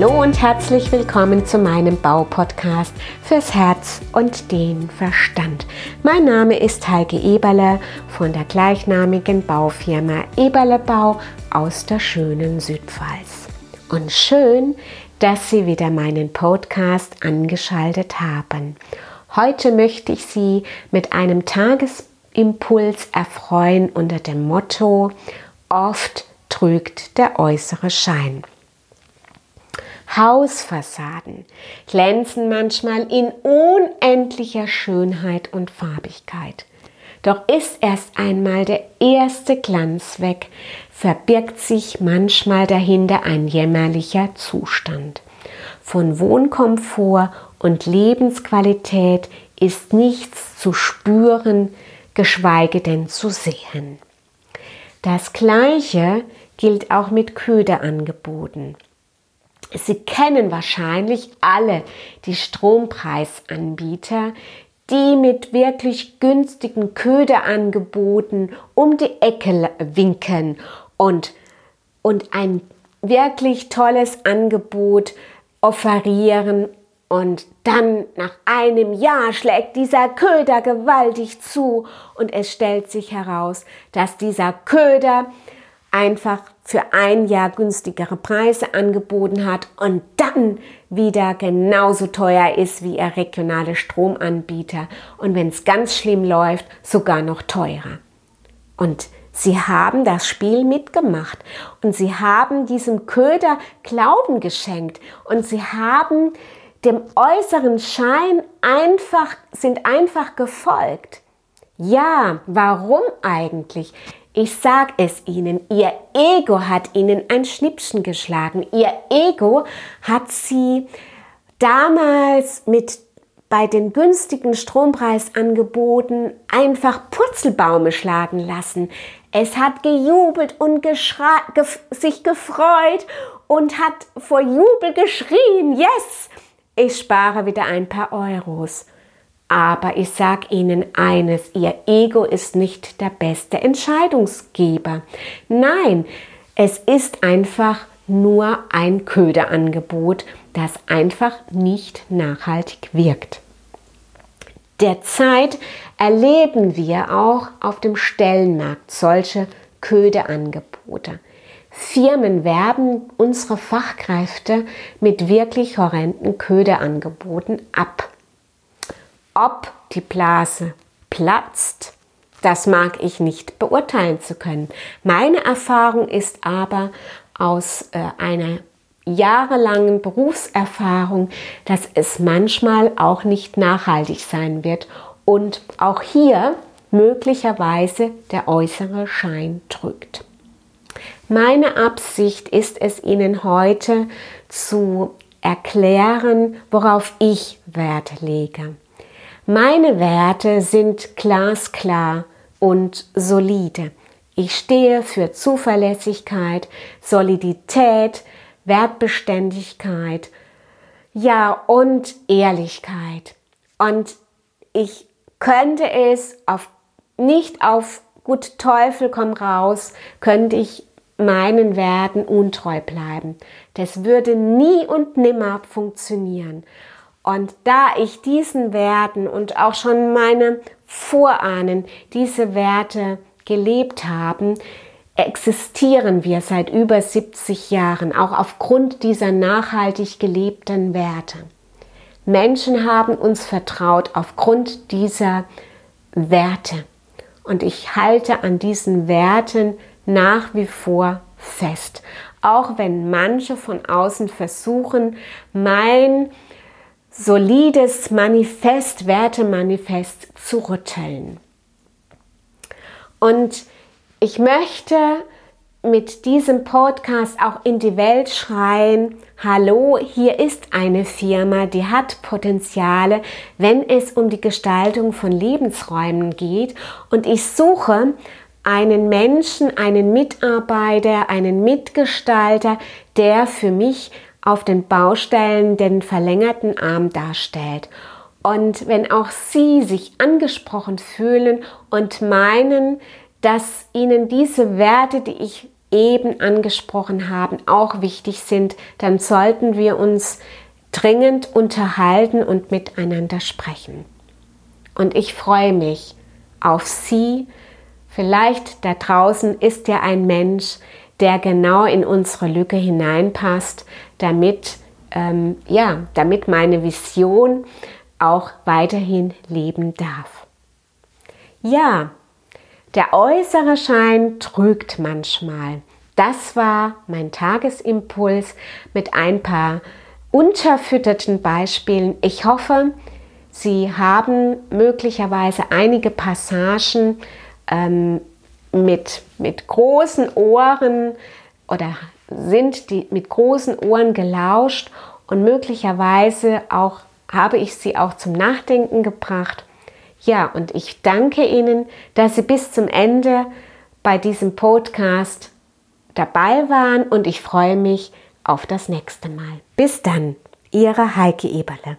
Hallo und herzlich willkommen zu meinem Baupodcast fürs Herz und den Verstand. Mein Name ist Heike Eberle von der gleichnamigen Baufirma Eberle Bau aus der schönen Südpfalz. Und schön, dass Sie wieder meinen Podcast angeschaltet haben. Heute möchte ich Sie mit einem Tagesimpuls erfreuen unter dem Motto Oft trügt der äußere Schein. Hausfassaden glänzen manchmal in unendlicher Schönheit und Farbigkeit. Doch ist erst einmal der erste Glanz weg, verbirgt sich manchmal dahinter ein jämmerlicher Zustand. Von Wohnkomfort und Lebensqualität ist nichts zu spüren, geschweige denn zu sehen. Das Gleiche gilt auch mit Köderangeboten. Sie kennen wahrscheinlich alle die Strompreisanbieter, die mit wirklich günstigen Köderangeboten um die Ecke winken und, und ein wirklich tolles Angebot offerieren. Und dann nach einem Jahr schlägt dieser Köder gewaltig zu und es stellt sich heraus, dass dieser Köder einfach für ein Jahr günstigere Preise angeboten hat und dann wieder genauso teuer ist wie ihr regionale Stromanbieter und wenn es ganz schlimm läuft, sogar noch teurer. Und sie haben das Spiel mitgemacht und sie haben diesem Köder Glauben geschenkt und sie haben dem äußeren Schein einfach, sind einfach gefolgt. Ja, warum eigentlich? Ich sag es Ihnen, Ihr Ego hat Ihnen ein Schnippchen geschlagen. Ihr Ego hat Sie damals mit bei den günstigen Strompreisangeboten einfach Purzelbaume schlagen lassen. Es hat gejubelt und gef sich gefreut und hat vor Jubel geschrien, yes, ich spare wieder ein paar Euros. Aber ich sage Ihnen eines, Ihr Ego ist nicht der beste Entscheidungsgeber. Nein, es ist einfach nur ein Köderangebot, das einfach nicht nachhaltig wirkt. Derzeit erleben wir auch auf dem Stellenmarkt solche Ködeangebote. Firmen werben unsere Fachkräfte mit wirklich horrenden Ködeangeboten ab. Ob die Blase platzt, das mag ich nicht beurteilen zu können. Meine Erfahrung ist aber aus äh, einer jahrelangen Berufserfahrung, dass es manchmal auch nicht nachhaltig sein wird und auch hier möglicherweise der äußere Schein drückt. Meine Absicht ist es Ihnen heute zu erklären, worauf ich Wert lege. Meine Werte sind glasklar und solide. Ich stehe für Zuverlässigkeit, Solidität, Wertbeständigkeit, ja und Ehrlichkeit. Und ich könnte es auf, nicht auf gut Teufel komm raus, könnte ich meinen Werten untreu bleiben. Das würde nie und nimmer funktionieren. Und da ich diesen Werten und auch schon meine Vorahnen diese Werte gelebt haben, existieren wir seit über 70 Jahren, auch aufgrund dieser nachhaltig gelebten Werte. Menschen haben uns vertraut aufgrund dieser Werte. Und ich halte an diesen Werten nach wie vor fest. Auch wenn manche von außen versuchen, mein solides Manifest, Wertemanifest zu rütteln. Und ich möchte mit diesem Podcast auch in die Welt schreien, hallo, hier ist eine Firma, die hat Potenziale, wenn es um die Gestaltung von Lebensräumen geht. Und ich suche einen Menschen, einen Mitarbeiter, einen Mitgestalter, der für mich auf den Baustellen den verlängerten Arm darstellt. Und wenn auch Sie sich angesprochen fühlen und meinen, dass Ihnen diese Werte, die ich eben angesprochen haben, auch wichtig sind, dann sollten wir uns dringend unterhalten und miteinander sprechen. Und ich freue mich auf Sie. Vielleicht da draußen ist ja ein Mensch, der genau in unsere Lücke hineinpasst, damit, ähm, ja, damit meine Vision auch weiterhin leben darf. Ja, der äußere Schein trügt manchmal. Das war mein Tagesimpuls mit ein paar unterfütterten Beispielen. Ich hoffe, Sie haben möglicherweise einige Passagen ähm, mit, mit großen Ohren oder sind die mit großen Ohren gelauscht und möglicherweise auch habe ich sie auch zum Nachdenken gebracht. Ja, und ich danke Ihnen, dass Sie bis zum Ende bei diesem Podcast dabei waren und ich freue mich auf das nächste Mal. Bis dann, Ihre Heike Eberle.